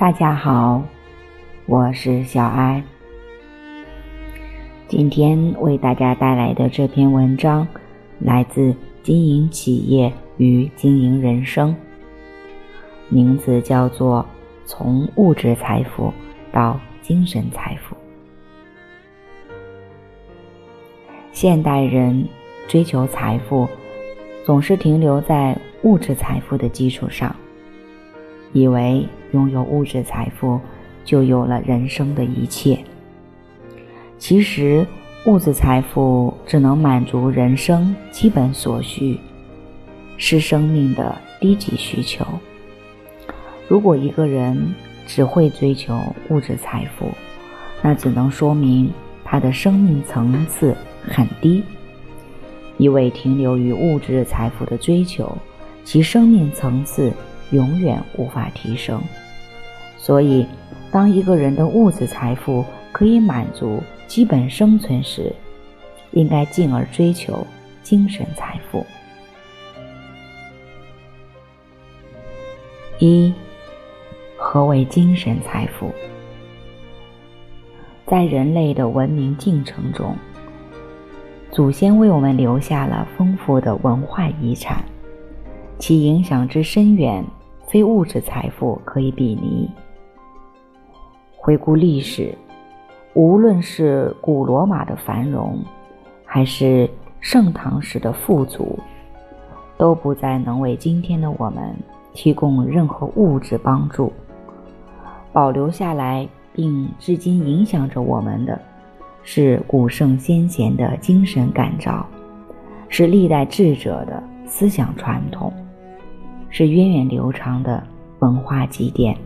大家好，我是小艾。今天为大家带来的这篇文章来自《经营企业与经营人生》，名字叫做《从物质财富到精神财富》。现代人追求财富，总是停留在物质财富的基础上，以为拥有物质财富就有了人生的一切。其实，物质财富只能满足人生基本所需，是生命的低级需求。如果一个人只会追求物质财富，那只能说明他的生命层次。很低，一味停留于物质财富的追求，其生命层次永远无法提升。所以，当一个人的物质财富可以满足基本生存时，应该进而追求精神财富。一，何为精神财富？在人类的文明进程中。祖先为我们留下了丰富的文化遗产，其影响之深远，非物质财富可以比拟。回顾历史，无论是古罗马的繁荣，还是盛唐时的富足，都不再能为今天的我们提供任何物质帮助。保留下来并至今影响着我们的。是古圣先贤的精神感召，是历代智者的思想传统，是源远流长的文化积淀。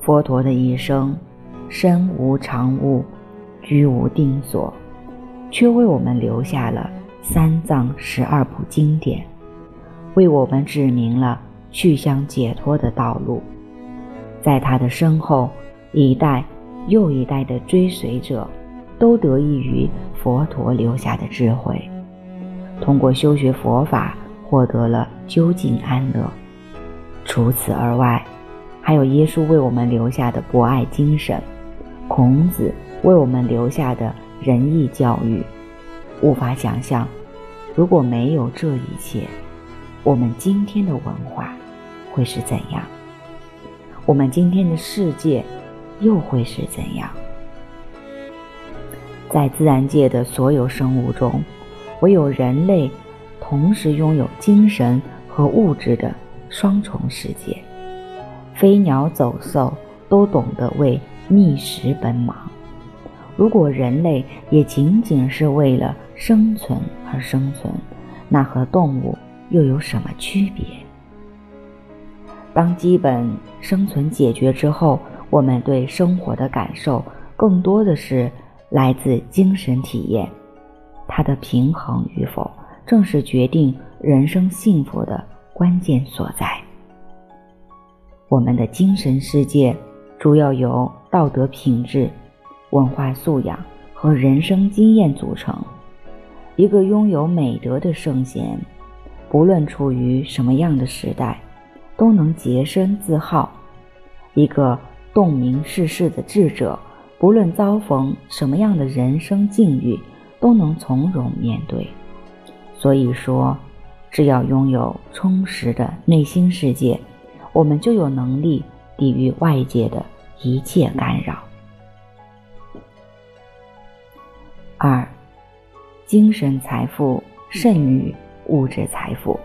佛陀的一生，身无长物，居无定所，却为我们留下了三藏十二部经典，为我们指明了去向解脱的道路。在他的身后，一代。又一代的追随者，都得益于佛陀留下的智慧，通过修学佛法获得了究竟安乐。除此而外，还有耶稣为我们留下的博爱精神，孔子为我们留下的仁义教育。无法想象，如果没有这一切，我们今天的文化会是怎样？我们今天的世界？又会是怎样？在自然界的所有生物中，唯有人类同时拥有精神和物质的双重世界。飞鸟走兽都懂得为觅食奔忙。如果人类也仅仅是为了生存而生存，那和动物又有什么区别？当基本生存解决之后，我们对生活的感受更多的是来自精神体验，它的平衡与否，正是决定人生幸福的关键所在。我们的精神世界主要由道德品质、文化素养和人生经验组成。一个拥有美德的圣贤，不论处于什么样的时代，都能洁身自好。一个洞明世事的智者，不论遭逢什么样的人生境遇，都能从容面对。所以说，只要拥有充实的内心世界，我们就有能力抵御外界的一切干扰。二，精神财富胜于物质财富。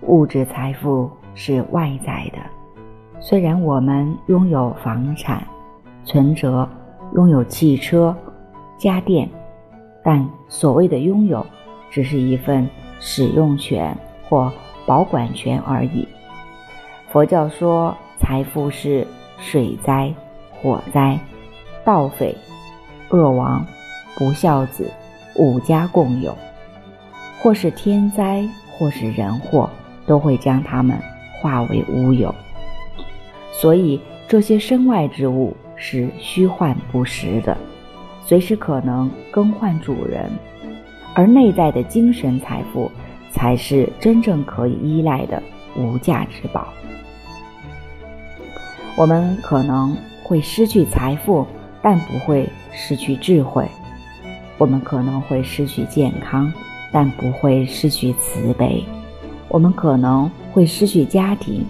物质财富是外在的。虽然我们拥有房产、存折，拥有汽车、家电，但所谓的拥有，只是一份使用权或保管权而已。佛教说，财富是水灾、火灾、盗匪、恶王、不孝子五家共有，或是天灾，或是人祸，都会将它们化为乌有。所以，这些身外之物是虚幻不实的，随时可能更换主人；而内在的精神财富，才是真正可以依赖的无价之宝。我们可能会失去财富，但不会失去智慧；我们可能会失去健康，但不会失去慈悲；我们可能会失去家庭，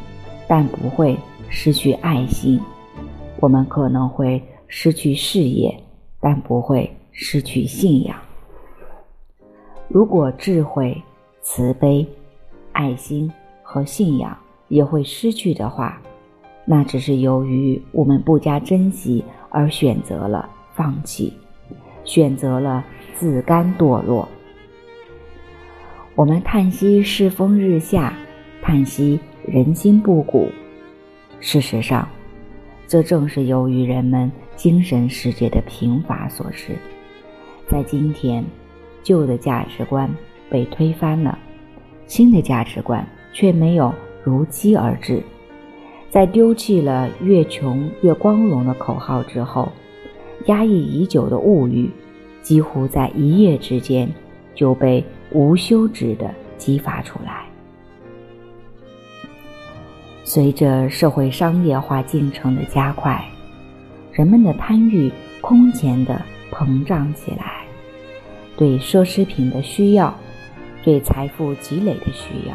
但不会失去爱心；我们可能会失去事业，但不会失去信仰。如果智慧、慈悲、爱心和信仰也会失去的话，那只是由于我们不加珍惜而选择了放弃，选择了自甘堕落。我们叹息世风日下，叹息人心不古。事实上，这正是由于人们精神世界的贫乏所致。在今天，旧的价值观被推翻了，新的价值观却没有如期而至。在丢弃了“越穷越光荣”的口号之后，压抑已久的物欲，几乎在一夜之间就被无休止地激发出来。随着社会商业化进程的加快，人们的贪欲空前地膨胀起来，对奢侈品的需要，对财富积累的需要，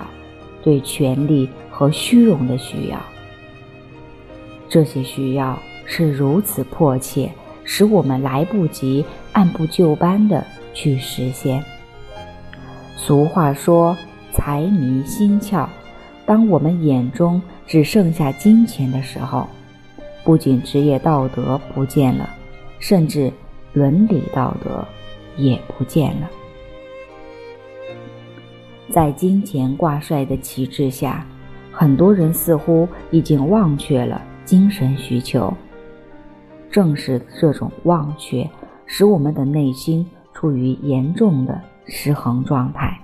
对权力和虚荣的需要。这些需要是如此迫切，使我们来不及按部就班的去实现。俗话说：“财迷心窍。”当我们眼中只剩下金钱的时候，不仅职业道德不见了，甚至伦理道德也不见了。在金钱挂帅的旗帜下，很多人似乎已经忘却了。精神需求，正是这种忘却，使我们的内心处于严重的失衡状态。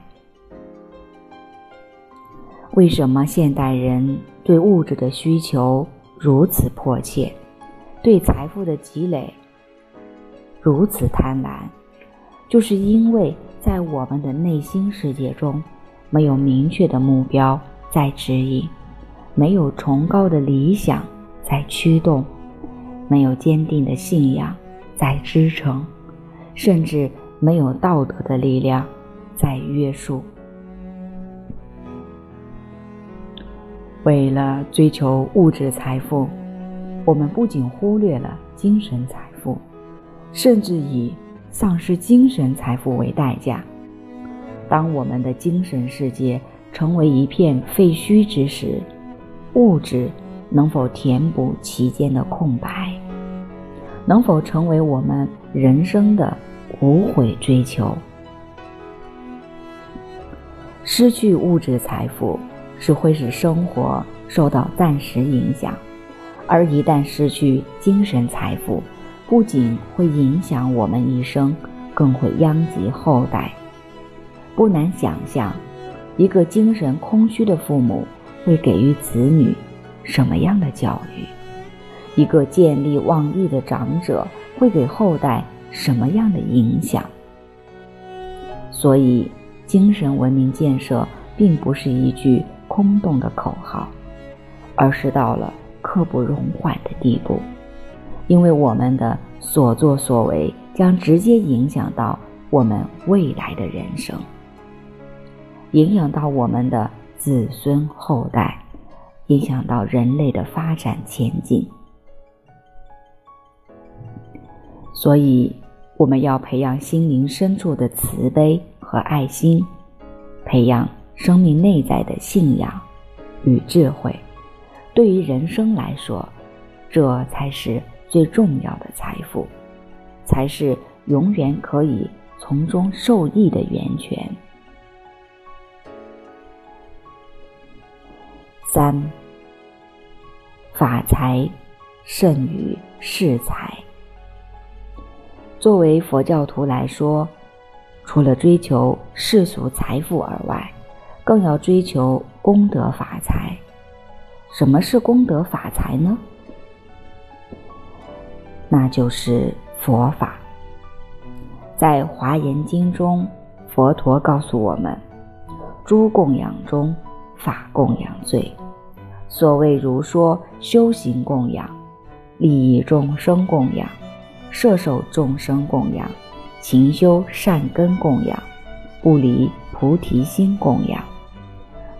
为什么现代人对物质的需求如此迫切，对财富的积累如此贪婪？就是因为在我们的内心世界中，没有明确的目标在指引，没有崇高的理想。在驱动，没有坚定的信仰在支撑，甚至没有道德的力量在约束。为了追求物质财富，我们不仅忽略了精神财富，甚至以丧失精神财富为代价。当我们的精神世界成为一片废墟之时，物质。能否填补其间的空白？能否成为我们人生的无悔追求？失去物质财富，是会使生活受到暂时影响；而一旦失去精神财富，不仅会影响我们一生，更会殃及后代。不难想象，一个精神空虚的父母会给予子女。什么样的教育？一个见利忘义的长者会给后代什么样的影响？所以，精神文明建设并不是一句空洞的口号，而是到了刻不容缓的地步。因为我们的所作所为将直接影响到我们未来的人生，影响到我们的子孙后代。影响到人类的发展前景，所以我们要培养心灵深处的慈悲和爱心，培养生命内在的信仰与智慧。对于人生来说，这才是最重要的财富，才是永远可以从中受益的源泉。三，法财胜于世财。作为佛教徒来说，除了追求世俗财富而外，更要追求功德法财。什么是功德法财呢？那就是佛法。在《华严经》中，佛陀告诉我们：诸供养中，法供养最。所谓如说修行供养、利益众生供养、摄受众生供养、勤修善根供养、不离菩提心供养。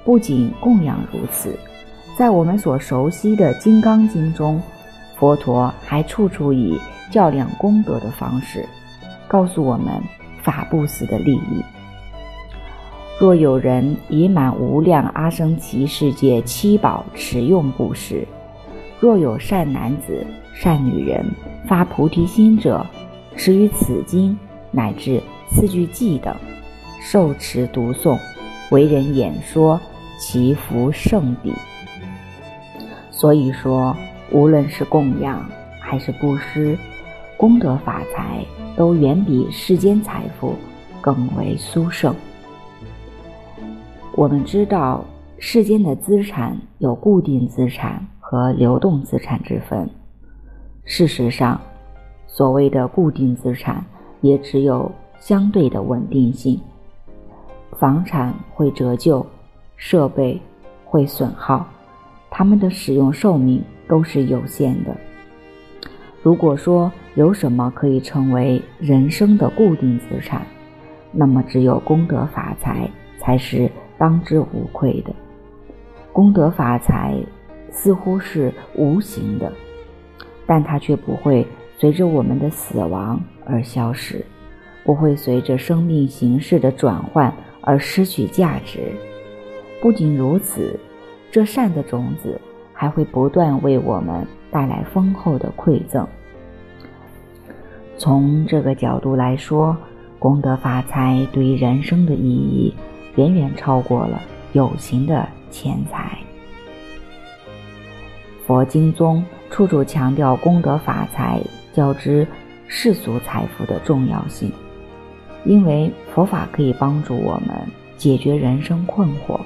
不仅供养如此，在我们所熟悉的《金刚经》中，佛陀还处处以较量功德的方式，告诉我们法布施的利益。若有人以满无量阿僧祇世界七宝持用布施，若有善男子、善女人发菩提心者，持于此经乃至四句偈等，受持读诵，为人演说，祈福圣地。所以说，无论是供养还是布施，功德法财都远比世间财富更为殊胜。我们知道，世间的资产有固定资产和流动资产之分。事实上，所谓的固定资产也只有相对的稳定性。房产会折旧，设备会损耗，它们的使用寿命都是有限的。如果说有什么可以成为人生的固定资产，那么只有功德法财才是。当之无愧的功德法财，似乎是无形的，但它却不会随着我们的死亡而消失，不会随着生命形式的转换而失去价值。不仅如此，这善的种子还会不断为我们带来丰厚的馈赠。从这个角度来说，功德法财对于人生的意义。远远超过了有形的钱财。佛经中处处强调功德法财较之世俗财富的重要性，因为佛法可以帮助我们解决人生困惑，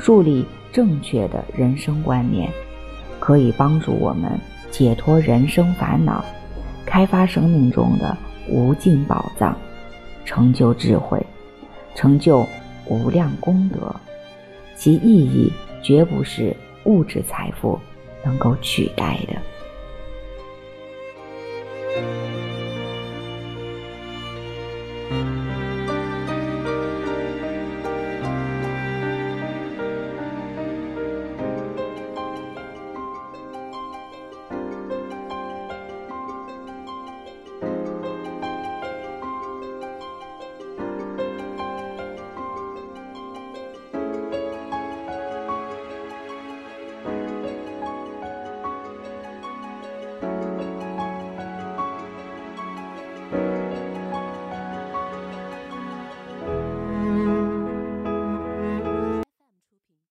树立正确的人生观念，可以帮助我们解脱人生烦恼，开发生命中的无尽宝藏，成就智慧，成就。无量功德，其意义绝不是物质财富能够取代的。